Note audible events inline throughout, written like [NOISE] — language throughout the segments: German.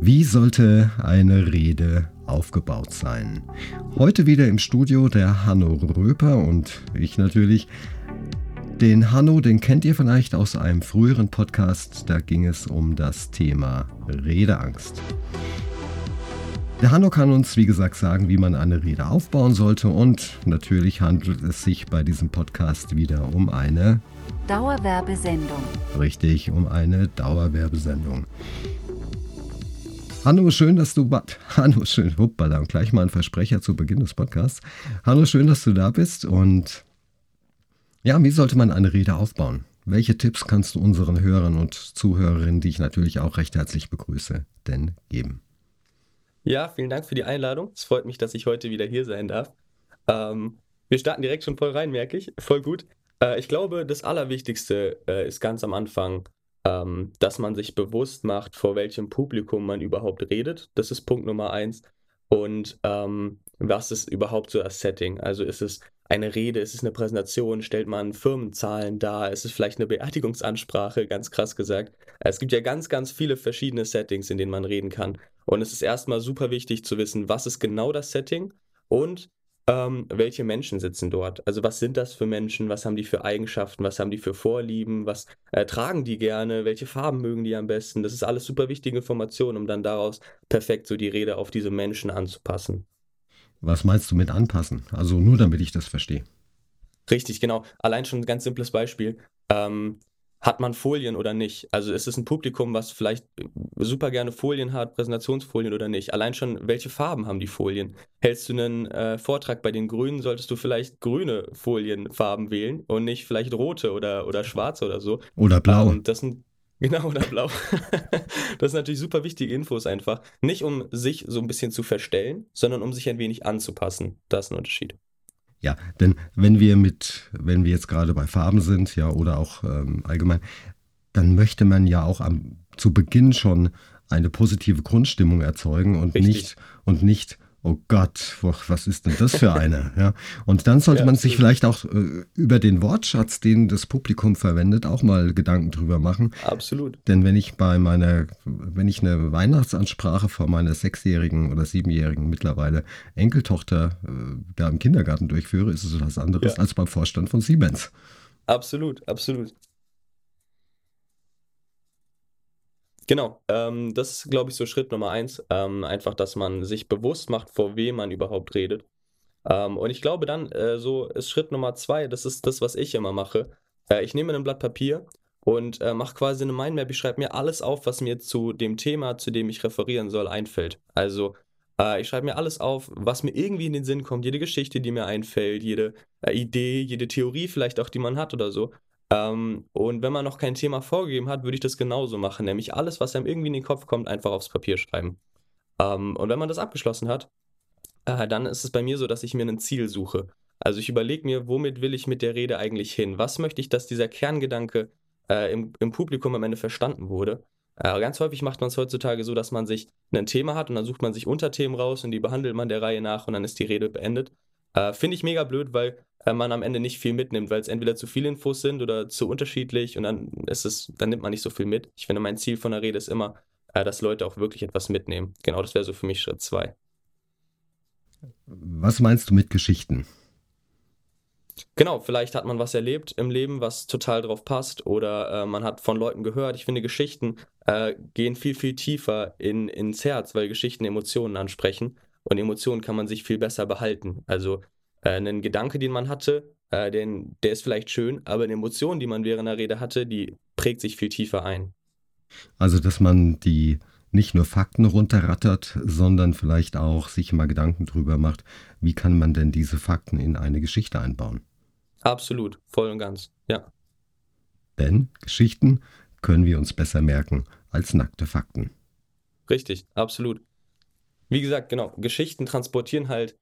Wie sollte eine Rede aufgebaut sein? Heute wieder im Studio der Hanno Röper und ich natürlich. Den Hanno, den kennt ihr vielleicht aus einem früheren Podcast, da ging es um das Thema Redeangst. Der Hanno kann uns, wie gesagt, sagen, wie man eine Rede aufbauen sollte und natürlich handelt es sich bei diesem Podcast wieder um eine Dauerwerbesendung. Richtig, um eine Dauerwerbesendung. Hanno, schön, dass du. [LAUGHS] Hanno, schön. Hoppala, gleich mal ein Versprecher zu Beginn des Podcasts. Hanno, schön, dass du da bist. Und ja, wie sollte man eine Rede aufbauen? Welche Tipps kannst du unseren Hörern und Zuhörerinnen, die ich natürlich auch recht herzlich begrüße, denn geben? Ja, vielen Dank für die Einladung. Es freut mich, dass ich heute wieder hier sein darf. Ähm, wir starten direkt schon voll rein, merke ich. Voll gut. Äh, ich glaube, das Allerwichtigste äh, ist ganz am Anfang ähm, dass man sich bewusst macht, vor welchem Publikum man überhaupt redet. Das ist Punkt Nummer eins. Und ähm, was ist überhaupt so das Setting? Also ist es eine Rede, ist es eine Präsentation, stellt man Firmenzahlen dar, ist es vielleicht eine Beerdigungsansprache, ganz krass gesagt. Es gibt ja ganz, ganz viele verschiedene Settings, in denen man reden kann. Und es ist erstmal super wichtig zu wissen, was ist genau das Setting und ähm, welche Menschen sitzen dort? Also was sind das für Menschen? Was haben die für Eigenschaften? Was haben die für Vorlieben? Was äh, tragen die gerne? Welche Farben mögen die am besten? Das ist alles super wichtige Informationen, um dann daraus perfekt so die Rede auf diese Menschen anzupassen. Was meinst du mit anpassen? Also nur damit ich das verstehe. Richtig, genau. Allein schon ein ganz simples Beispiel. Ähm, hat man Folien oder nicht? Also ist es ein Publikum, was vielleicht super gerne Folien hat, Präsentationsfolien oder nicht? Allein schon, welche Farben haben die Folien? Hältst du einen äh, Vortrag bei den Grünen, solltest du vielleicht grüne Folienfarben wählen und nicht vielleicht rote oder, oder schwarze oder so. Oder blau. Ähm, das sind [LAUGHS] Genau, oder blau. [LAUGHS] das sind natürlich super wichtige Infos einfach. Nicht um sich so ein bisschen zu verstellen, sondern um sich ein wenig anzupassen. Das ist ein Unterschied. Ja, denn wenn wir mit, wenn wir jetzt gerade bei Farben sind, ja, oder auch ähm, allgemein, dann möchte man ja auch am, zu Beginn schon eine positive Grundstimmung erzeugen und Richtig. nicht und nicht oh Gott, was ist denn das für eine? Ja. Und dann sollte ja, man sich vielleicht auch äh, über den Wortschatz, den das Publikum verwendet, auch mal Gedanken drüber machen. Absolut. Denn wenn ich bei meiner, wenn ich eine Weihnachtsansprache vor meiner sechsjährigen oder siebenjährigen mittlerweile Enkeltochter äh, da im Kindergarten durchführe, ist es was anderes ja. als beim Vorstand von Siemens. Absolut, absolut. Genau, ähm, das ist, glaube ich, so Schritt Nummer eins. Ähm, einfach, dass man sich bewusst macht, vor wem man überhaupt redet. Ähm, und ich glaube dann, äh, so ist Schritt Nummer zwei, das ist das, was ich immer mache. Äh, ich nehme ein Blatt Papier und äh, mache quasi eine Mindmap. Ich schreibe mir alles auf, was mir zu dem Thema, zu dem ich referieren soll, einfällt. Also äh, ich schreibe mir alles auf, was mir irgendwie in den Sinn kommt, jede Geschichte, die mir einfällt, jede äh, Idee, jede Theorie vielleicht auch, die man hat oder so. Ähm, und wenn man noch kein Thema vorgegeben hat, würde ich das genauso machen, nämlich alles, was einem irgendwie in den Kopf kommt, einfach aufs Papier schreiben. Ähm, und wenn man das abgeschlossen hat, äh, dann ist es bei mir so, dass ich mir ein Ziel suche. Also ich überlege mir, womit will ich mit der Rede eigentlich hin? Was möchte ich, dass dieser Kerngedanke äh, im, im, Publikum am Ende verstanden wurde? Äh, ganz häufig macht man es heutzutage so, dass man sich ein Thema hat und dann sucht man sich Unterthemen raus und die behandelt man der Reihe nach und dann ist die Rede beendet. Äh, Finde ich mega blöd, weil äh, man am Ende nicht viel mitnimmt, weil es entweder zu viele Infos sind oder zu unterschiedlich und dann ist es, dann nimmt man nicht so viel mit. Ich finde, mein Ziel von der Rede ist immer, äh, dass Leute auch wirklich etwas mitnehmen. Genau, das wäre so für mich Schritt zwei. Was meinst du mit Geschichten? Genau, vielleicht hat man was erlebt im Leben, was total drauf passt, oder äh, man hat von Leuten gehört. Ich finde, Geschichten äh, gehen viel, viel tiefer in, ins Herz, weil Geschichten Emotionen ansprechen und Emotionen kann man sich viel besser behalten. Also äh, einen Gedanke, den man hatte, äh, den, der ist vielleicht schön, aber eine Emotion, die man während der Rede hatte, die prägt sich viel tiefer ein. Also, dass man die nicht nur Fakten runterrattert, sondern vielleicht auch sich mal Gedanken drüber macht, wie kann man denn diese Fakten in eine Geschichte einbauen. Absolut, voll und ganz, ja. Denn Geschichten können wir uns besser merken als nackte Fakten. Richtig, absolut. Wie gesagt, genau, Geschichten transportieren halt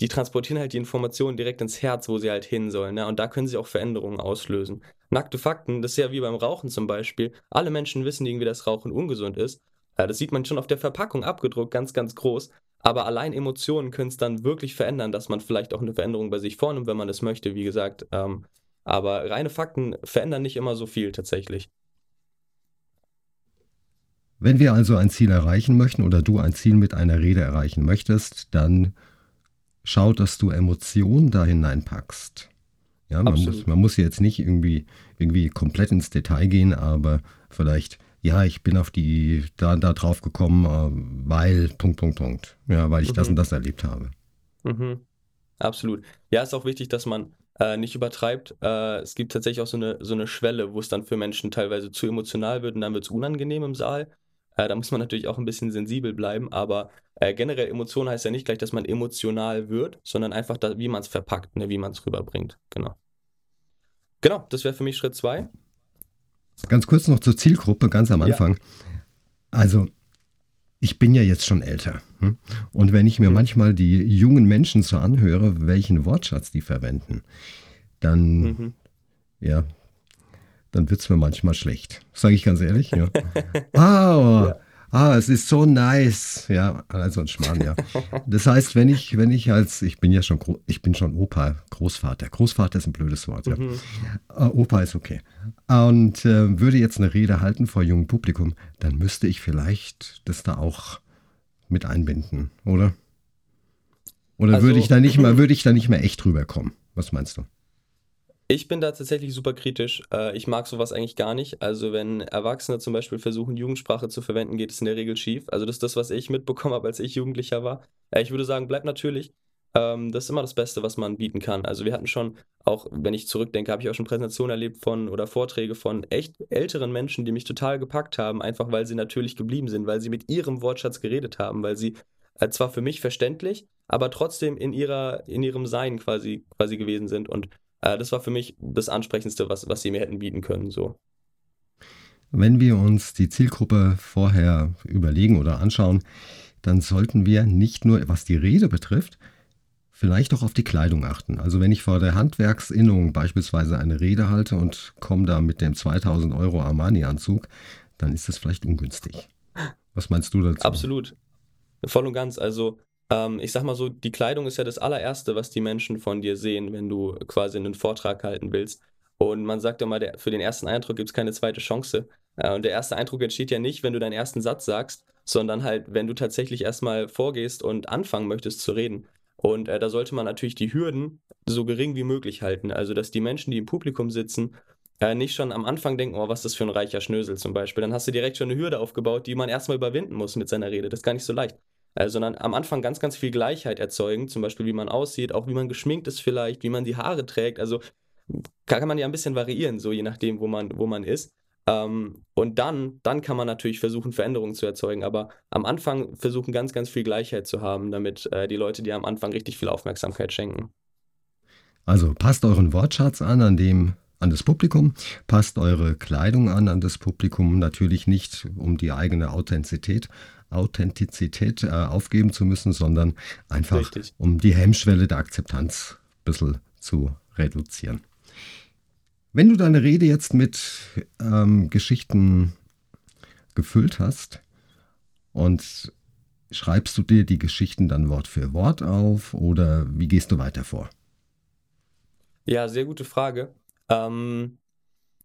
die transportieren halt die Informationen direkt ins Herz, wo sie halt hin sollen. Ne? Und da können sie auch Veränderungen auslösen. Nackte Fakten, das ist ja wie beim Rauchen zum Beispiel. Alle Menschen wissen irgendwie, dass Rauchen ungesund ist. Das sieht man schon auf der Verpackung abgedruckt, ganz, ganz groß. Aber allein Emotionen können es dann wirklich verändern, dass man vielleicht auch eine Veränderung bei sich vornimmt, wenn man das möchte, wie gesagt. Ähm, aber reine Fakten verändern nicht immer so viel tatsächlich. Wenn wir also ein Ziel erreichen möchten oder du ein Ziel mit einer Rede erreichen möchtest, dann schau, dass du Emotionen da hineinpackst. Ja, man muss, man muss jetzt nicht irgendwie, irgendwie komplett ins Detail gehen, aber vielleicht, ja, ich bin auf die, da, da drauf gekommen, äh, weil, Punkt, Punkt, Punkt. Ja, weil ich mhm. das und das erlebt habe. Mhm. Absolut. Ja, ist auch wichtig, dass man äh, nicht übertreibt. Äh, es gibt tatsächlich auch so eine, so eine Schwelle, wo es dann für Menschen teilweise zu emotional wird und dann wird es unangenehm im Saal. Äh, da muss man natürlich auch ein bisschen sensibel bleiben, aber äh, generell Emotion heißt ja nicht gleich, dass man emotional wird, sondern einfach, da, wie man es verpackt, ne, wie man es rüberbringt. Genau. Genau, das wäre für mich Schritt zwei. Ganz kurz noch zur Zielgruppe, ganz am Anfang. Ja. Also, ich bin ja jetzt schon älter. Hm? Und wenn ich mir mhm. manchmal die jungen Menschen so anhöre, welchen Wortschatz die verwenden, dann, mhm. ja, dann wird es mir manchmal schlecht. Sage ich ganz ehrlich. Ja. [LAUGHS] Wow, ja. ah, es ist so nice. Ja, also ein Schmarrn, ja. Das heißt, wenn ich, wenn ich als, ich bin ja schon, ich bin schon Opa, Großvater. Großvater ist ein blödes Wort, ja. Mhm. Uh, Opa ist okay. Und äh, würde jetzt eine Rede halten vor jungem Publikum, dann müsste ich vielleicht das da auch mit einbinden, oder? Oder also, würde ich da nicht mehr, würde ich da nicht mehr echt rüberkommen? Was meinst du? Ich bin da tatsächlich super kritisch. Äh, ich mag sowas eigentlich gar nicht. Also wenn Erwachsene zum Beispiel versuchen, Jugendsprache zu verwenden, geht es in der Regel schief. Also das ist das, was ich mitbekommen [LAUGHS] habe, als ich Jugendlicher war. Äh, ich würde sagen, bleibt natürlich. Ähm, das ist immer das Beste, was man bieten kann. Also wir hatten schon, auch wenn ich zurückdenke, habe ich auch schon Präsentationen erlebt von oder Vorträge von echt älteren Menschen, die mich total gepackt haben, einfach weil sie natürlich geblieben sind, weil sie mit ihrem Wortschatz geredet haben, weil sie äh, zwar für mich verständlich, aber trotzdem in ihrer, in ihrem Sein quasi, quasi gewesen sind. Und äh, das war für mich das Ansprechendste, was, was sie mir hätten bieten können. So. Wenn wir uns die Zielgruppe vorher überlegen oder anschauen, dann sollten wir nicht nur, was die Rede betrifft, vielleicht auch auf die Kleidung achten. Also wenn ich vor der Handwerksinnung beispielsweise eine Rede halte und komme da mit dem 2000 Euro Armani-Anzug, dann ist das vielleicht ungünstig. Was meinst du dazu? Absolut. Voll und ganz. Also ähm, ich sag mal so, die Kleidung ist ja das allererste, was die Menschen von dir sehen, wenn du quasi einen Vortrag halten willst. Und man sagt immer, der, für den ersten Eindruck gibt es keine zweite Chance. Äh, und der erste Eindruck entsteht ja nicht, wenn du deinen ersten Satz sagst, sondern halt, wenn du tatsächlich erstmal vorgehst und anfangen möchtest zu reden. Und äh, da sollte man natürlich die Hürden so gering wie möglich halten. Also, dass die Menschen, die im Publikum sitzen, äh, nicht schon am Anfang denken, oh, was ist das für ein reicher Schnösel zum Beispiel. Dann hast du direkt schon eine Hürde aufgebaut, die man erstmal überwinden muss mit seiner Rede. Das ist gar nicht so leicht äh, sondern am Anfang ganz, ganz viel Gleichheit erzeugen, zum Beispiel wie man aussieht, auch wie man geschminkt ist vielleicht, wie man die Haare trägt. Also kann man ja ein bisschen variieren, so je nachdem, wo man, wo man ist. Ähm, und dann, dann kann man natürlich versuchen, Veränderungen zu erzeugen, aber am Anfang versuchen ganz, ganz viel Gleichheit zu haben, damit äh, die Leute dir am Anfang richtig viel Aufmerksamkeit schenken. Also passt euren Wortschatz an, an dem an das Publikum, passt eure Kleidung an an das Publikum, natürlich nicht um die eigene Authentizität Authentizität äh, aufgeben zu müssen, sondern einfach Richtig. um die Hemmschwelle der Akzeptanz ein bisschen zu reduzieren. Wenn du deine Rede jetzt mit ähm, Geschichten gefüllt hast und schreibst du dir die Geschichten dann Wort für Wort auf oder wie gehst du weiter vor? Ja, sehr gute Frage. Ähm,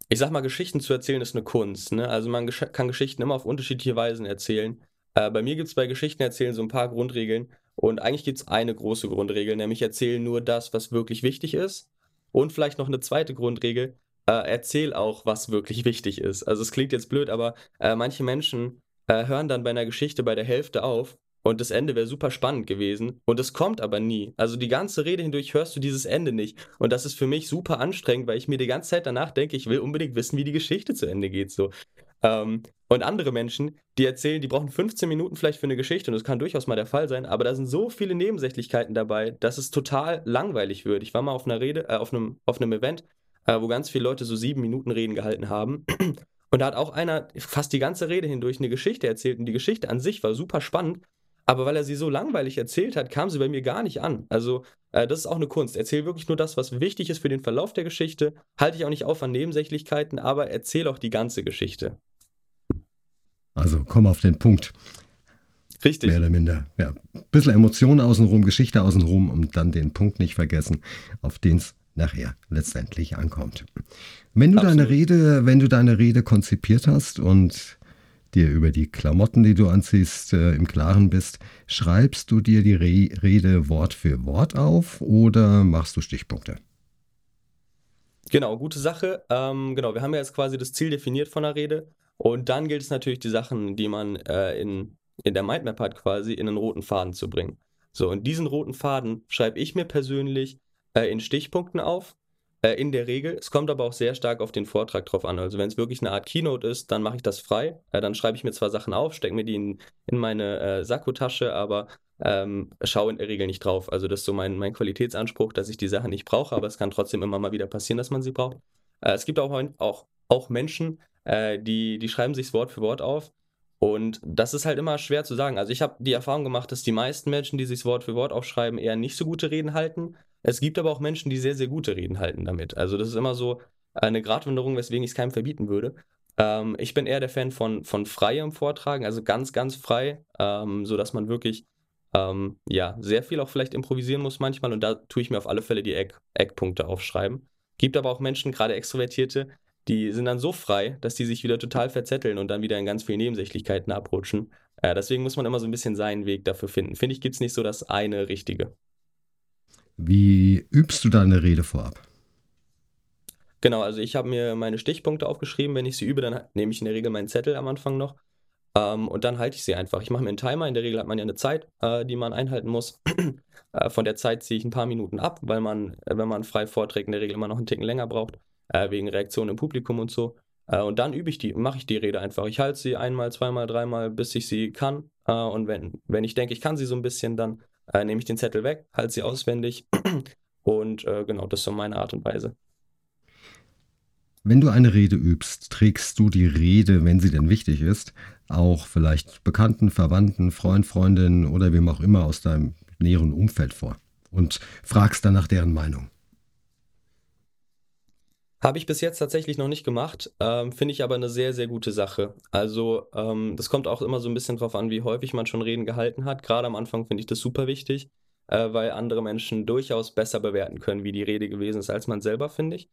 ich sag mal, Geschichten zu erzählen ist eine Kunst. Ne? Also man kann Geschichten immer auf unterschiedliche Weisen erzählen. Äh, bei mir gibt es bei Geschichten erzählen so ein paar Grundregeln. Und eigentlich gibt es eine große Grundregel, nämlich erzählen nur das, was wirklich wichtig ist. Und vielleicht noch eine zweite Grundregel, äh, erzähl auch, was wirklich wichtig ist. Also es klingt jetzt blöd, aber äh, manche Menschen äh, hören dann bei einer Geschichte bei der Hälfte auf und das Ende wäre super spannend gewesen und es kommt aber nie. Also die ganze Rede hindurch hörst du dieses Ende nicht und das ist für mich super anstrengend, weil ich mir die ganze Zeit danach denke, ich will unbedingt wissen, wie die Geschichte zu Ende geht. So. Ähm, und andere Menschen, die erzählen, die brauchen 15 Minuten vielleicht für eine Geschichte und das kann durchaus mal der Fall sein, aber da sind so viele Nebensächlichkeiten dabei, dass es total langweilig wird. Ich war mal auf einer Rede, äh, auf einem, auf einem Event, äh, wo ganz viele Leute so sieben Minuten Reden gehalten haben. [CLEARS THROAT] Und da hat auch einer fast die ganze Rede hindurch eine Geschichte erzählt und die Geschichte an sich war super spannend, aber weil er sie so langweilig erzählt hat, kam sie bei mir gar nicht an. Also, äh, das ist auch eine Kunst. Erzähl wirklich nur das, was wichtig ist für den Verlauf der Geschichte. Halte ich auch nicht auf an Nebensächlichkeiten, aber erzähl auch die ganze Geschichte. Also, komm auf den Punkt. Richtig. Mehr oder minder. Ja. Ein bisschen Emotionen außenrum, Geschichte außenrum und dann den Punkt nicht vergessen, auf den es nachher letztendlich ankommt. Wenn du Absolut. deine Rede, wenn du deine Rede konzipiert hast und dir über die Klamotten, die du anziehst, äh, im Klaren bist. Schreibst du dir die Re Rede Wort für Wort auf oder machst du Stichpunkte? Genau, gute Sache. Ähm, genau, wir haben ja jetzt quasi das Ziel definiert von der Rede. Und dann gilt es natürlich, die Sachen, die man äh, in, in der Mindmap hat, quasi in einen roten Faden zu bringen. So, und diesen roten Faden schreibe ich mir persönlich äh, in Stichpunkten auf. Äh, in der Regel. Es kommt aber auch sehr stark auf den Vortrag drauf an. Also wenn es wirklich eine Art Keynote ist, dann mache ich das frei. Dann schreibe ich mir zwar Sachen auf, stecke mir die in, in meine äh, Sakkotasche, aber ähm, schaue in der Regel nicht drauf. Also das ist so mein, mein Qualitätsanspruch, dass ich die Sachen nicht brauche, aber es kann trotzdem immer mal wieder passieren, dass man sie braucht. Äh, es gibt auch, auch, auch Menschen, äh, die, die schreiben sich Wort für Wort auf. Und das ist halt immer schwer zu sagen. Also ich habe die Erfahrung gemacht, dass die meisten Menschen, die sich Wort für Wort aufschreiben, eher nicht so gute Reden halten. Es gibt aber auch Menschen, die sehr, sehr gute Reden halten damit. Also das ist immer so eine Gratwanderung, weswegen ich es keinem verbieten würde. Ähm, ich bin eher der Fan von, von freiem Vortragen, also ganz, ganz frei, ähm, sodass man wirklich ähm, ja, sehr viel auch vielleicht improvisieren muss manchmal und da tue ich mir auf alle Fälle die Eck, Eckpunkte aufschreiben. Gibt aber auch Menschen, gerade Extrovertierte, die sind dann so frei, dass die sich wieder total verzetteln und dann wieder in ganz vielen Nebensächlichkeiten abrutschen. Äh, deswegen muss man immer so ein bisschen seinen Weg dafür finden. Finde ich, gibt es nicht so das eine Richtige. Wie übst du deine Rede vorab? Genau, also ich habe mir meine Stichpunkte aufgeschrieben. Wenn ich sie übe, dann nehme ich in der Regel meinen Zettel am Anfang noch. Ähm, und dann halte ich sie einfach. Ich mache mir einen Timer. In der Regel hat man ja eine Zeit, äh, die man einhalten muss. [CLEARS THROAT] äh, von der Zeit ziehe ich ein paar Minuten ab, weil man, äh, wenn man frei vorträgt, in der Regel immer noch einen Ticken länger braucht, äh, wegen Reaktionen im Publikum und so. Äh, und dann übe ich die, mache ich die Rede einfach. Ich halte sie einmal, zweimal, dreimal, bis ich sie kann. Äh, und wenn, wenn ich denke, ich kann sie so ein bisschen, dann nehme ich den Zettel weg, halte sie auswendig [CLEARS THROAT] und genau, das ist so meine Art und Weise. Wenn du eine Rede übst, trägst du die Rede, wenn sie denn wichtig ist, auch vielleicht Bekannten, Verwandten, Freund, Freundinnen oder wem auch immer aus deinem näheren Umfeld vor und fragst dann nach deren Meinung. Habe ich bis jetzt tatsächlich noch nicht gemacht, ähm, finde ich aber eine sehr, sehr gute Sache. Also ähm, das kommt auch immer so ein bisschen drauf an, wie häufig man schon Reden gehalten hat. Gerade am Anfang finde ich das super wichtig, äh, weil andere Menschen durchaus besser bewerten können, wie die Rede gewesen ist, als man selber, finde ich.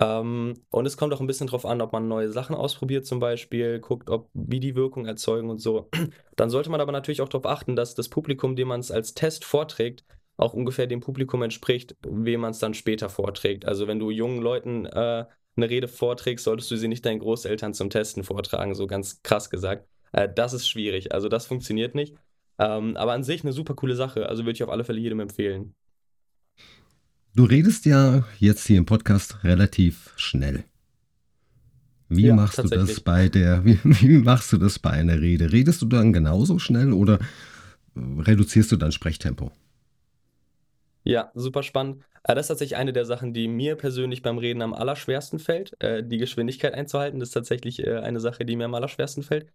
Ähm, und es kommt auch ein bisschen drauf an, ob man neue Sachen ausprobiert zum Beispiel, guckt, ob, wie die Wirkung erzeugen und so. [CLEARS THROAT] Dann sollte man aber natürlich auch darauf achten, dass das Publikum, dem man es als Test vorträgt, auch ungefähr dem Publikum entspricht, wem man es dann später vorträgt. Also wenn du jungen Leuten äh, eine Rede vorträgst, solltest du sie nicht deinen Großeltern zum Testen vortragen, so ganz krass gesagt. Äh, das ist schwierig, also das funktioniert nicht. Ähm, aber an sich eine super coole Sache, also würde ich auf alle Fälle jedem empfehlen. Du redest ja jetzt hier im Podcast relativ schnell. Wie ja, machst du das bei der, [LAUGHS] wie, wie, machst du das bei einer Rede? Redest du dann genauso schnell oder reduzierst du dein Sprechtempo? Ja, super spannend. Äh, das ist tatsächlich eine der Sachen, die mir persönlich beim Reden am allerschwersten fällt. Äh, die Geschwindigkeit einzuhalten, das ist tatsächlich äh, eine Sache, die mir am allerschwersten fällt.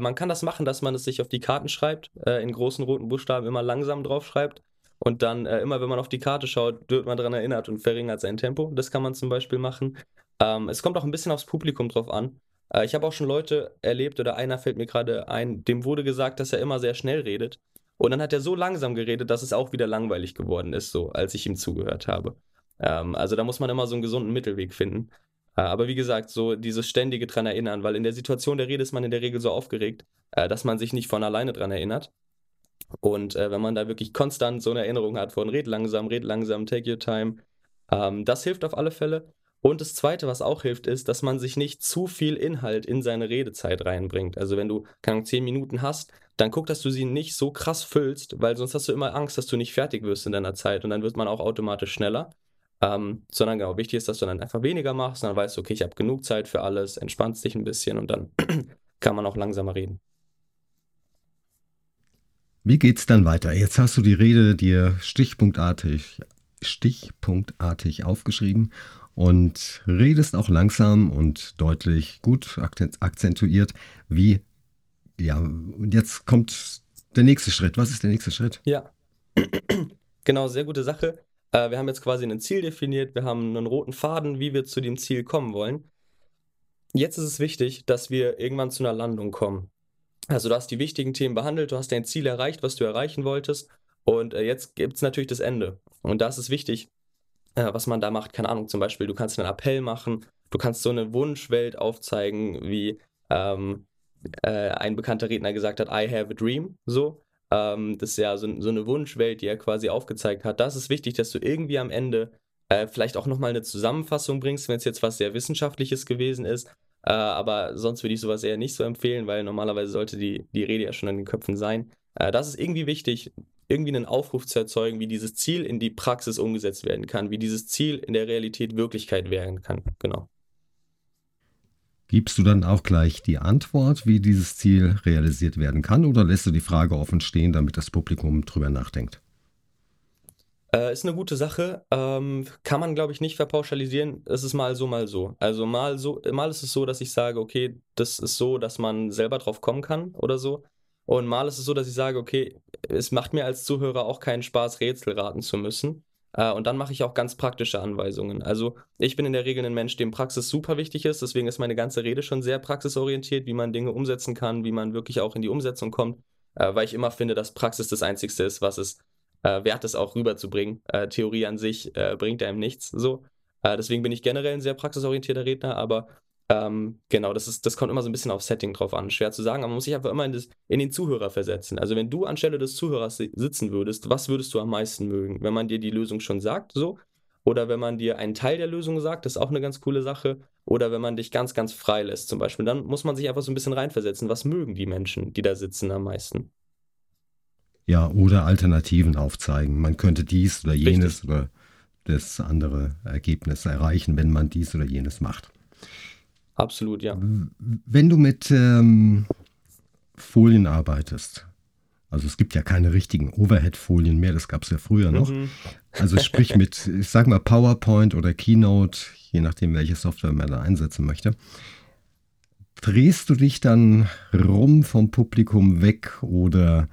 Man kann das machen, dass man es sich auf die Karten schreibt, in großen roten Buchstaben immer langsam drauf schreibt und dann immer, wenn man auf die Karte schaut, wird man daran erinnert und verringert sein Tempo. Das kann man zum Beispiel machen. Ähm, es kommt auch ein bisschen aufs Publikum drauf an. Ich habe auch schon Leute erlebt oder einer fällt mir gerade ein, dem wurde gesagt, dass er immer sehr schnell redet. Und dann hat er so langsam geredet, dass es auch wieder langweilig geworden ist, so als ich ihm zugehört habe. Ähm, also da muss man immer so einen gesunden Mittelweg finden. Äh, aber wie gesagt, so dieses ständige dran erinnern, weil in der Situation der Rede ist man in der Regel so aufgeregt, äh, dass man sich nicht von alleine dran erinnert. Und äh, wenn man da wirklich konstant so eine Erinnerung hat von red langsam, red langsam, take your time, ähm, das hilft auf alle Fälle. Und das Zweite, was auch hilft, ist, dass man sich nicht zu viel Inhalt in seine Redezeit reinbringt. Also wenn du, keine Ahnung, zehn Minuten hast, dann guck, dass du sie nicht so krass füllst, weil sonst hast du immer Angst, dass du nicht fertig wirst in deiner Zeit und dann wird man auch automatisch schneller. Ähm, sondern genau, wichtig ist, dass du dann einfach weniger machst, dann weißt du, okay, ich habe genug Zeit für alles, entspannst dich ein bisschen und dann [CLEARS THROAT] kann man auch langsamer reden. Wie geht's dann weiter? Jetzt hast du die Rede dir stichpunktartig, stichpunktartig aufgeschrieben und redest auch langsam und deutlich gut akzentuiert. Wie, ja, und jetzt kommt der nächste Schritt. Was ist der nächste Schritt? Ja, [CLEARS THROAT] genau, sehr gute Sache. Äh, wir haben jetzt quasi ein Ziel definiert, wir haben einen roten Faden, wie wir zu dem Ziel kommen wollen. Jetzt ist es wichtig, dass wir irgendwann zu einer Landung kommen. Also du hast die wichtigen Themen behandelt, du hast dein Ziel erreicht, was du erreichen wolltest. Und äh, jetzt gibt es natürlich das Ende. Und da ist wichtig, äh, was man da macht. Keine Ahnung, zum Beispiel, du kannst einen Appell machen, du kannst so eine Wunschwelt aufzeigen, wie, ähm, äh, ein bekannter Redner gesagt hat, I have a dream, so. Ähm, das ist ja so, so, eine Wunschwelt, die er quasi aufgezeigt hat. Das ist wichtig, dass du irgendwie am Ende äh, vielleicht auch nochmal eine Zusammenfassung bringst, wenn es jetzt was sehr Wissenschaftliches gewesen ist. Äh, aber sonst würde ich sowas eher nicht so empfehlen, weil normalerweise sollte die, die Rede ja schon an den Köpfen sein. Äh, das ist irgendwie wichtig, irgendwie einen Aufruf zu erzeugen, wie dieses Ziel in die Praxis umgesetzt werden kann, wie dieses Ziel in der Realität Wirklichkeit werden kann. Genau. Gibst du dann auch gleich die Antwort, wie dieses Ziel realisiert werden kann, oder lässt du die Frage offen stehen, damit das Publikum drüber nachdenkt? Äh, ist eine gute Sache. Ähm, kann man, glaube ich, nicht verpauschalisieren. Es ist mal so, mal so. Also mal so, mal ist es so, dass ich sage, okay, das ist so, dass man selber drauf kommen kann oder so. Und mal ist es so, dass ich sage, okay, es macht mir als Zuhörer auch keinen Spaß, Rätsel raten zu müssen. Äh, und dann mache ich auch ganz praktische Anweisungen. Also ich bin in der Regel ein Mensch, dem Praxis super wichtig ist. Deswegen ist meine ganze Rede schon sehr praxisorientiert, wie man Dinge umsetzen kann, wie man wirklich auch in die Umsetzung kommt. Äh, weil ich immer finde, dass Praxis das Einzige ist, was es äh, wert ist, auch rüberzubringen. Theorie an sich bringt einem nichts. So. deswegen bin ich generell ein sehr praxisorientierter Redner, aber ähm, genau, das, ist, das kommt immer so ein bisschen auf Setting drauf an. Schwer zu sagen, aber man muss sich einfach immer in, das, in, den Zuhörer versetzen. Also wenn du anstelle des Zuhörers sitzen würdest, was würdest du am meisten mögen? Wenn man dir die Lösung schon sagt, so? Oder wenn man dir einen Teil der Lösung sagt, das ist auch eine ganz coole Sache. Oder wenn man dich ganz, ganz frei lässt zum Beispiel. Dann muss man sich einfach so ein bisschen reinversetzen. Was mögen die Menschen, die da sitzen, am meisten? Ja, oder Alternativen aufzeigen. Man könnte dies oder jenes Richtig. oder das andere Ergebnis erreichen, wenn man dies oder jenes macht. Absolut, ja. Wenn du mit ähm, Folien arbeitest, also es gibt ja keine richtigen Overhead-Folien mehr, das gab es ja früher noch. Mhm. Also sprich mit, [LAUGHS] ich sag mal PowerPoint oder Keynote, je nachdem, welche Software man da einsetzen möchte. Drehst du dich dann rum vom Publikum weg oder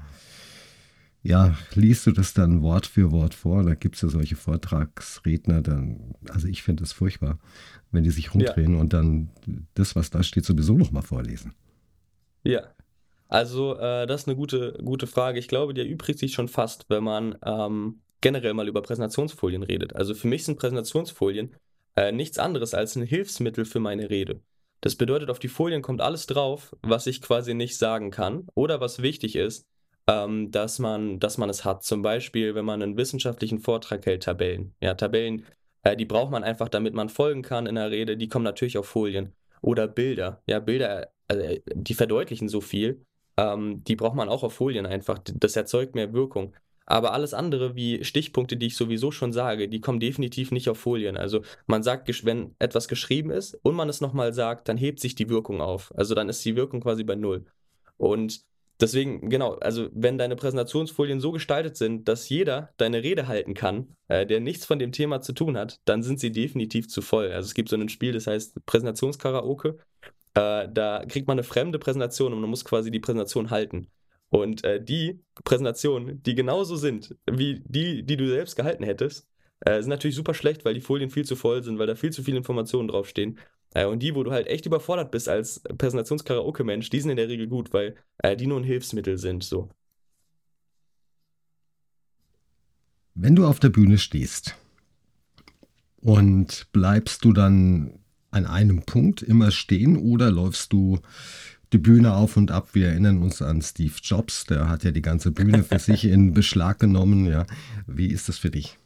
ja, liest du das dann Wort für Wort vor? Da gibt es ja solche Vortragsredner, dann, also ich finde das furchtbar, wenn die sich rumdrehen ja. und dann das, was da steht, sowieso nochmal vorlesen. Ja, also äh, das ist eine gute, gute Frage. Ich glaube, die erübrigt sich schon fast, wenn man ähm, generell mal über Präsentationsfolien redet. Also für mich sind Präsentationsfolien äh, nichts anderes als ein Hilfsmittel für meine Rede. Das bedeutet, auf die Folien kommt alles drauf, was ich quasi nicht sagen kann oder was wichtig ist, ähm, dass, man, dass man es hat. Zum Beispiel, wenn man einen wissenschaftlichen Vortrag hält, Tabellen. Ja, Tabellen, äh, die braucht man einfach, damit man folgen kann in der Rede. Die kommen natürlich auf Folien. Oder Bilder. Ja, Bilder, äh, die verdeutlichen so viel. Ähm, die braucht man auch auf Folien einfach. Das erzeugt mehr Wirkung. Aber alles andere wie Stichpunkte, die ich sowieso schon sage, die kommen definitiv nicht auf Folien. Also man sagt, wenn etwas geschrieben ist und man es nochmal sagt, dann hebt sich die Wirkung auf. Also dann ist die Wirkung quasi bei Null. Und Deswegen, genau, also wenn deine Präsentationsfolien so gestaltet sind, dass jeder deine Rede halten kann, äh, der nichts von dem Thema zu tun hat, dann sind sie definitiv zu voll. Also es gibt so ein Spiel, das heißt Präsentationskaraoke. Äh, da kriegt man eine fremde Präsentation und man muss quasi die Präsentation halten. Und äh, die Präsentationen, die genauso sind wie die, die du selbst gehalten hättest, äh, sind natürlich super schlecht, weil die Folien viel zu voll sind, weil da viel zu viele Informationen draufstehen. Äh, und die, wo du halt echt überfordert bist als Präsentations-Karaoke-Mensch, die sind in der Regel gut, weil äh, die nur ein Hilfsmittel sind. So. Wenn du auf der Bühne stehst und bleibst du dann an einem Punkt immer stehen oder läufst du die Bühne auf und ab. Wir erinnern uns an Steve Jobs, der hat ja die ganze Bühne für sich [LAUGHS] in Beschlag genommen. Ja. Wie ist das für dich?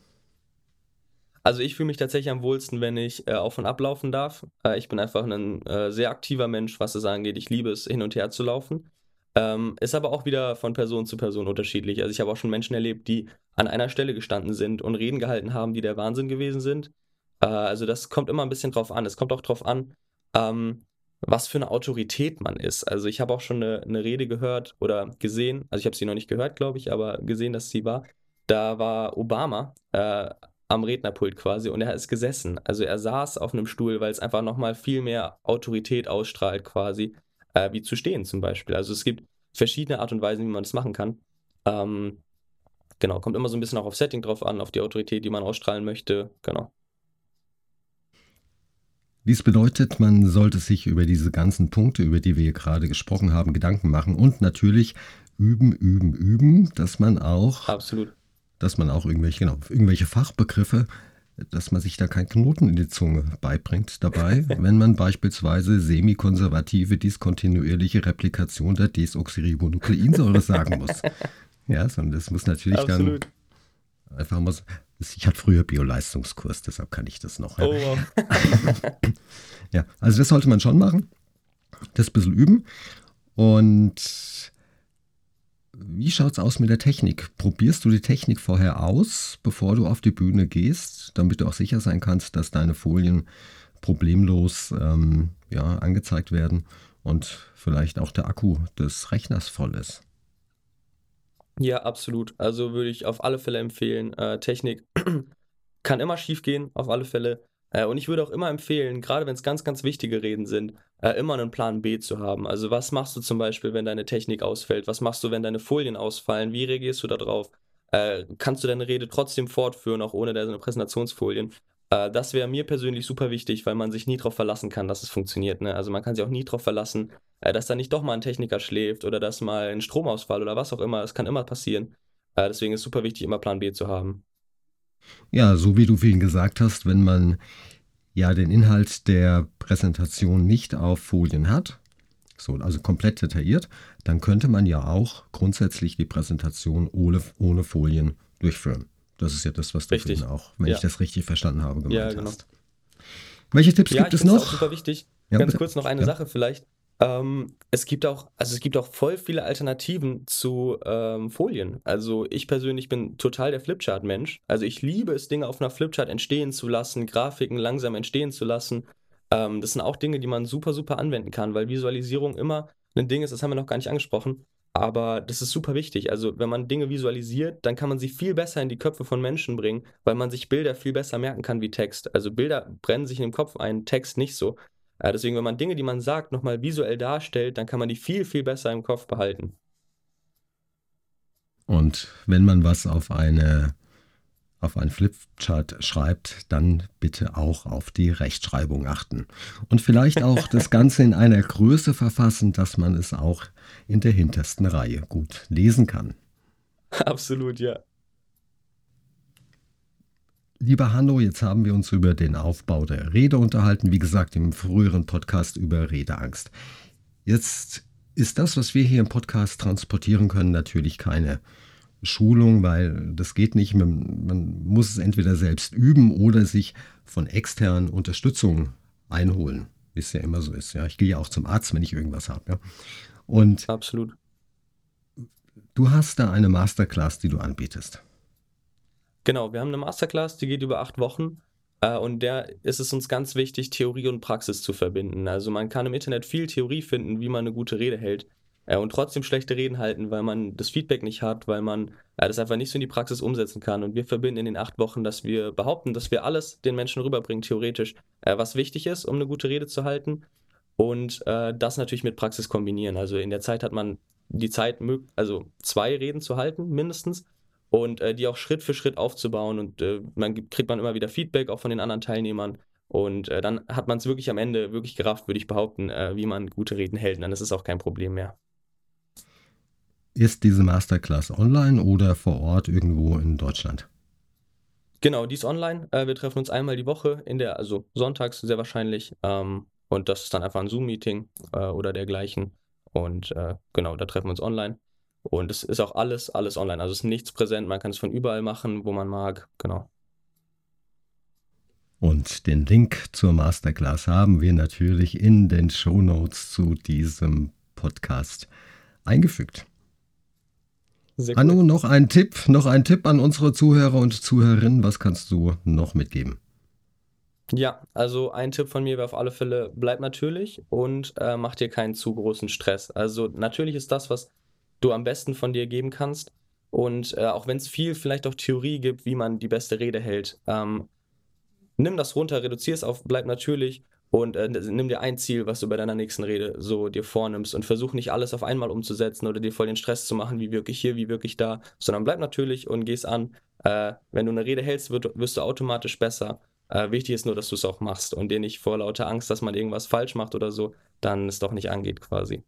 Also ich fühle mich tatsächlich am wohlsten, wenn ich äh, auf und ab laufen darf. Äh, ich bin einfach ein äh, sehr aktiver Mensch, was es angeht. Ich liebe es, hin und her zu laufen. Ähm, ist aber auch wieder von Person zu Person unterschiedlich. Also ich habe auch schon Menschen erlebt, die an einer Stelle gestanden sind und Reden gehalten haben, die der Wahnsinn gewesen sind. Äh, also das kommt immer ein bisschen drauf an. Es kommt auch drauf an, ähm, was für eine Autorität man ist. Also ich habe auch schon eine, eine, Rede gehört oder gesehen, also ich habe sie noch nicht gehört, glaube ich, aber gesehen, dass sie war. Da war Obama äh, am Rednerpult quasi und er ist gesessen. Also er saß auf einem Stuhl, weil es einfach nochmal viel mehr Autorität ausstrahlt quasi, äh, wie zu stehen zum Beispiel. Also es gibt verschiedene Art und Weisen, wie man das machen kann. Ähm, genau, kommt immer so ein bisschen auch auf Setting drauf an, auf die Autorität, die man ausstrahlen möchte. Genau. Dies bedeutet, man sollte sich über diese ganzen Punkte, über die wir hier gerade gesprochen haben, Gedanken machen und natürlich üben, üben, üben, dass man auch Absolut dass man auch irgendwelche, genau, irgendwelche Fachbegriffe dass man sich da keinen Knoten in die Zunge beibringt dabei, [LAUGHS] wenn man beispielsweise semikonservative diskontinuierliche Replikation der Desoxyribonukleinsäure sagen muss. [LAUGHS] Ja, sondern das muss natürlich Absolut. dann einfach mal. Ich hatte früher Bioleistungskurs, deshalb kann ich das noch. Ja. Oh, wow. [LAUGHS] ja, also das sollte man schon machen. Das ein bisschen üben. Und wie schaut es aus mit der Technik? Probierst du die Technik vorher aus, bevor du auf die Bühne gehst, damit du auch sicher sein kannst, dass deine Folien problemlos ähm, ja, angezeigt werden und vielleicht auch der Akku des Rechners voll ist? Ja, absolut. Also würde ich auf alle Fälle empfehlen. Äh, Technik [CLEARS THROAT] kann immer schief gehen, auf alle Fälle. Äh, und ich würde auch immer empfehlen, gerade wenn es ganz, ganz wichtige Reden sind, äh, immer einen Plan B zu haben. Also was machst du zum Beispiel, wenn deine Technik ausfällt? Was machst du, wenn deine Folien ausfallen? Wie reagierst du darauf? Äh, kannst du deine Rede trotzdem fortführen, auch ohne deine Präsentationsfolien? Äh, das wäre mir persönlich super wichtig, weil man sich nie darauf verlassen kann, dass es funktioniert. Ne? Also man kann sich auch nie darauf verlassen, äh, dass da nicht doch mal ein Techniker schläft oder dass mal ein Stromausfall oder was auch immer. Es kann immer passieren. Äh, deswegen ist es super wichtig, immer Plan B zu haben. Ja, so wie du vorhin gesagt hast, wenn man ja den Inhalt der Präsentation nicht auf Folien hat, so, also komplett detailliert, dann könnte man ja auch grundsätzlich die Präsentation ohne, ohne Folien durchführen. Das ist ja das, was du richtig. auch, wenn ja. ich das richtig verstanden habe, gemeint ja, genau. hast. Welche Tipps ja, gibt es noch? Super wichtig. Ja, Ganz bitte. kurz noch eine Sache vielleicht. Ähm, es gibt auch, also es gibt auch voll viele Alternativen zu ähm, Folien. Also ich persönlich bin total der Flipchart-Mensch. Also ich liebe es, Dinge auf einer Flipchart entstehen zu lassen, Grafiken langsam entstehen zu lassen. Ähm, das sind auch Dinge, die man super, super anwenden kann, weil Visualisierung immer ein Ding ist, das haben wir noch gar nicht angesprochen. Aber das ist super wichtig. Also, wenn man Dinge visualisiert, dann kann man sie viel besser in die Köpfe von Menschen bringen, weil man sich Bilder viel besser merken kann wie Text. Also, Bilder brennen sich in den Kopf ein, Text nicht so. Äh, deswegen, wenn man Dinge, die man sagt, nochmal visuell darstellt, dann kann man die viel, viel besser im Kopf behalten. Und wenn man was auf eine auf einen Flipchart schreibt, dann bitte auch auf die Rechtschreibung achten. Und vielleicht auch [LAUGHS] das Ganze in einer Größe verfassen, dass man es auch in der hintersten Reihe gut lesen kann. Absolut, ja. Lieber Hanno, jetzt haben wir uns über den Aufbau der Rede unterhalten, wie gesagt im früheren Podcast über Redeangst. Jetzt ist das, was wir hier im Podcast transportieren können, natürlich keine Schulung, weil das geht nicht. Man, man muss es entweder selbst üben oder sich von externen Unterstützung einholen, wie es ja immer so ist. Ja, ich gehe ja auch zum Arzt, wenn ich irgendwas habe. Ja. Und Absolut. Du hast da eine Masterclass, die du anbietest. Genau, wir haben eine Masterclass, die geht über acht Wochen. Äh, und der ist es uns ganz wichtig, Theorie und Praxis zu verbinden. Also man kann im Internet viel Theorie finden, wie man eine gute Rede hält. Äh, und trotzdem schlechte Reden halten, weil man das Feedback nicht hat, weil man äh, das einfach nicht so in die Praxis umsetzen kann. Und wir verbinden in den acht Wochen, dass wir behaupten, dass wir alles den Menschen rüberbringen, theoretisch, was wichtig ist, um eine gute Rede zu halten. Und das natürlich mit Praxis kombinieren. Also in der Zeit hat man die Zeit, also zwei Reden zu halten, mindestens und äh, die auch Schritt für Schritt aufzubauen und äh, man kriegt man immer wieder Feedback auch von den anderen Teilnehmern und äh, dann hat man es wirklich am Ende wirklich gerafft, würde ich behaupten, äh, wie man gute Reden hält und dann ist es auch kein Problem mehr. Ist diese Masterclass online oder vor Ort irgendwo in Deutschland? Genau, die ist online. Äh, wir treffen uns einmal die Woche, in der, also sonntags sehr wahrscheinlich. Ähm, und das ist dann einfach ein Zoom-Meeting äh, oder dergleichen. Und genau, da treffen wir uns online. Und es ist auch alles, alles online. Also es ist nichts präsent. Man kann es von überall machen, wo man mag. Genau. Und den Link zur Masterclass haben wir natürlich in den Show Notes zu diesem Podcast eingefügt. Sehr Anu, noch ein Tipp, noch ein Tipp an unsere Zuhörer und Zuhörerinnen. Was kannst du noch mitgeben? Ja, also ein Tipp von mir wäre auf alle Fälle, bleib natürlich und äh, mach dir keinen zu großen Stress. Also natürlich ist das, was du am besten von dir geben kannst. Und äh, auch wenn es viel vielleicht auch Theorie gibt, wie man die beste Rede hält, ähm, nimm das runter, reduziere es auf, bleib natürlich und äh, nimm dir ein Ziel, was du bei deiner nächsten Rede so dir vornimmst und versuch nicht alles auf einmal umzusetzen oder dir voll den Stress zu machen, wie wirklich hier, wie wirklich da, sondern bleib natürlich und geh's an. Äh, wenn du eine Rede hältst, wird, wirst du automatisch besser. Äh, wichtig ist nur, dass du es auch machst und dir nicht vor lauter Angst, dass man irgendwas falsch macht oder so, dann es doch nicht angeht quasi.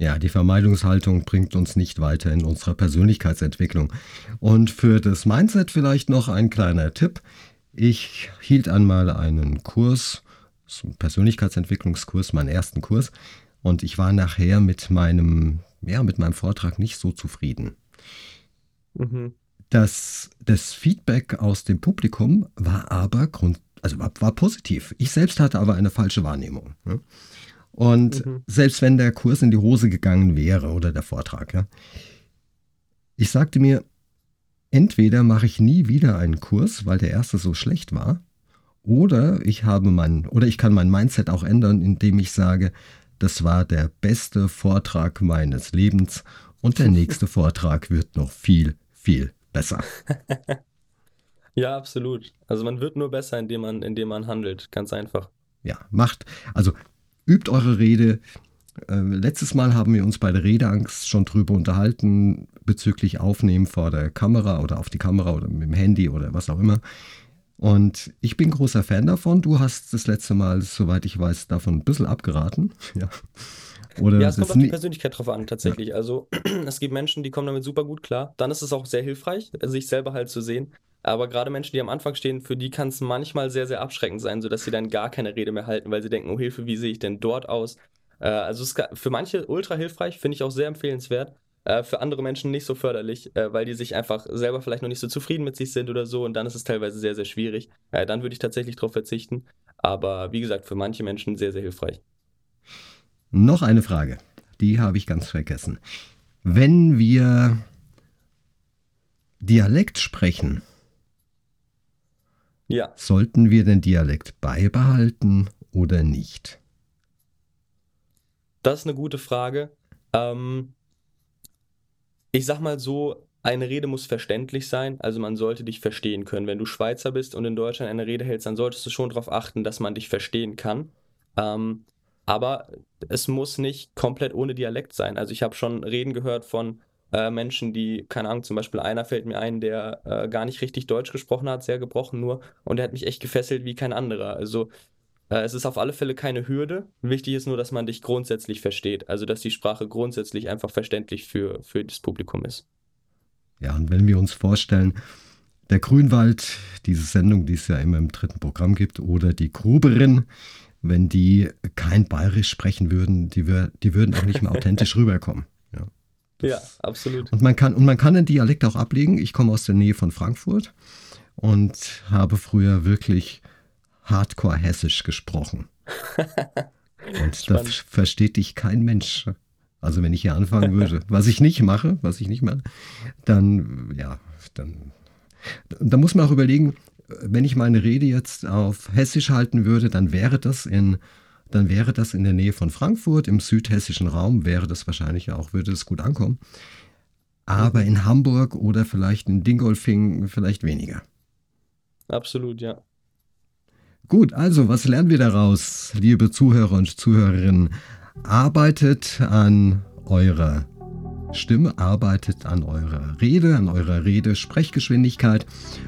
Ja, die Vermeidungshaltung bringt uns nicht weiter in unserer Persönlichkeitsentwicklung. Und für das Mindset vielleicht noch ein kleiner Tipp. Ich hielt einmal einen Kurs, einen Persönlichkeitsentwicklungskurs, meinen ersten Kurs, und ich war nachher mit meinem, ja, mit meinem Vortrag nicht so zufrieden. Mhm. Das, das Feedback aus dem Publikum war aber grund, also war, war positiv. Ich selbst hatte aber eine falsche Wahrnehmung. Ne? Und mhm. selbst wenn der Kurs in die Hose gegangen wäre oder der Vortrag, ja, ich sagte mir, entweder mache ich nie wieder einen Kurs, weil der erste so schlecht war, oder ich habe mein, oder ich kann mein Mindset auch ändern, indem ich sage, das war der beste Vortrag meines Lebens und der nächste [LAUGHS] Vortrag wird noch viel, viel besser. [LAUGHS] ja, absolut. Also man wird nur besser, indem man, indem man handelt. Ganz einfach. Ja, macht, also übt eure Rede. Äh, letztes Mal haben wir uns bei der Redeangst schon drüber unterhalten, bezüglich Aufnehmen vor der Kamera oder auf die Kamera oder mit dem Handy oder was auch immer. Und ich bin großer Fan davon. Du hast das letzte Mal, soweit ich weiß, davon ein bisschen abgeraten. [LAUGHS] Ja. Oder ja, es kommt auf die Persönlichkeit drauf an, tatsächlich. Ja. Also [CLEARS THROAT] es gibt Menschen, die kommen damit super gut klar. Dann ist es auch sehr hilfreich, sich selber halt zu sehen. Aber gerade Menschen, die am Anfang stehen, für die kann es manchmal sehr, sehr abschreckend sein, sodass sie dann gar keine Rede mehr halten, weil sie denken, oh Hilfe, wie sehe ich denn dort aus? Äh, also es ist für manche ultra hilfreich, finde ich auch sehr empfehlenswert. Äh, für andere Menschen nicht so förderlich, äh, weil die sich einfach selber vielleicht noch nicht so zufrieden mit sich sind oder so und dann ist es teilweise sehr, sehr schwierig. Äh, dann würde ich tatsächlich darauf verzichten. Aber wie gesagt, für manche Menschen sehr, sehr hilfreich. Noch eine Frage, die habe ich ganz vergessen. Wenn wir Dialekt sprechen, ja. sollten wir den Dialekt beibehalten oder nicht? Das ist eine gute Frage. Ähm, ich sag mal so, eine Rede muss verständlich sein, also man sollte dich verstehen können. Wenn du Schweizer bist und in Deutschland eine Rede hältst, dann solltest du schon darauf achten, dass man dich verstehen kann. Ähm, aber es muss nicht komplett ohne Dialekt sein. Also ich habe schon Reden gehört von äh, Menschen, die, keine Ahnung, zum Beispiel einer fällt mir ein, der äh, gar nicht richtig Deutsch gesprochen hat, sehr gebrochen nur, und der hat mich echt gefesselt wie kein anderer. Also äh, es ist auf alle Fälle keine Hürde. Wichtig ist nur, dass man dich grundsätzlich versteht. Also, dass die Sprache grundsätzlich einfach verständlich für, für das Publikum ist. Ja, und wenn wir uns vorstellen, der Grünwald, diese Sendung, die es ja immer im dritten Programm gibt, oder die Gruberin, wenn die kein Bayerisch sprechen würden, die, wür die würden auch nicht mehr authentisch [LAUGHS] rüberkommen. Ja, ja, absolut. Und man, kann, und man kann den Dialekt auch ablegen. Ich komme aus der Nähe von Frankfurt und habe früher wirklich hardcore hessisch gesprochen. [LAUGHS] Und da versteht dich kein Mensch. Also wenn ich hier anfangen würde, was ich nicht mache, was ich nicht mache, dann, ja, dann, da muss man auch überlegen, wenn ich meine Rede jetzt auf Hessisch halten würde, dann wäre das in, dann wäre das in der Nähe von Frankfurt, im südhessischen Raum, wäre das wahrscheinlich auch, würde es gut ankommen. Aber in Hamburg oder vielleicht in Dingolfing vielleicht weniger. Absolut, ja. Gut, also was lernen wir daraus, liebe Zuhörer und Zuhörerinnen? Arbeitet an eurer Stimme, arbeitet an eurer Rede, an eurer Rede-Sprechgeschwindigkeit,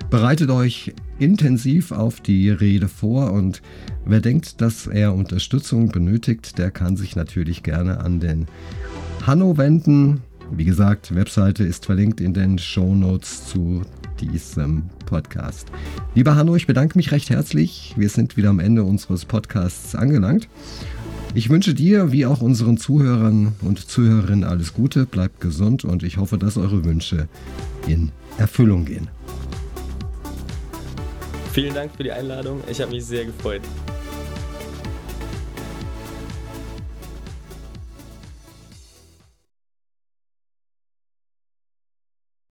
bereitet euch intensiv auf die Rede vor und wer denkt, dass er Unterstützung benötigt, der kann sich natürlich gerne an den Hanno wenden. Wie gesagt, Webseite ist verlinkt in den Show Notes zu diesem Podcast. Lieber Hanno, ich bedanke mich recht herzlich. Wir sind wieder am Ende unseres Podcasts angelangt. Ich wünsche dir wie auch unseren Zuhörern und Zuhörerinnen alles Gute, bleibt gesund und ich hoffe, dass eure Wünsche in Erfüllung gehen. Vielen Dank für die Einladung. Ich habe mich sehr gefreut.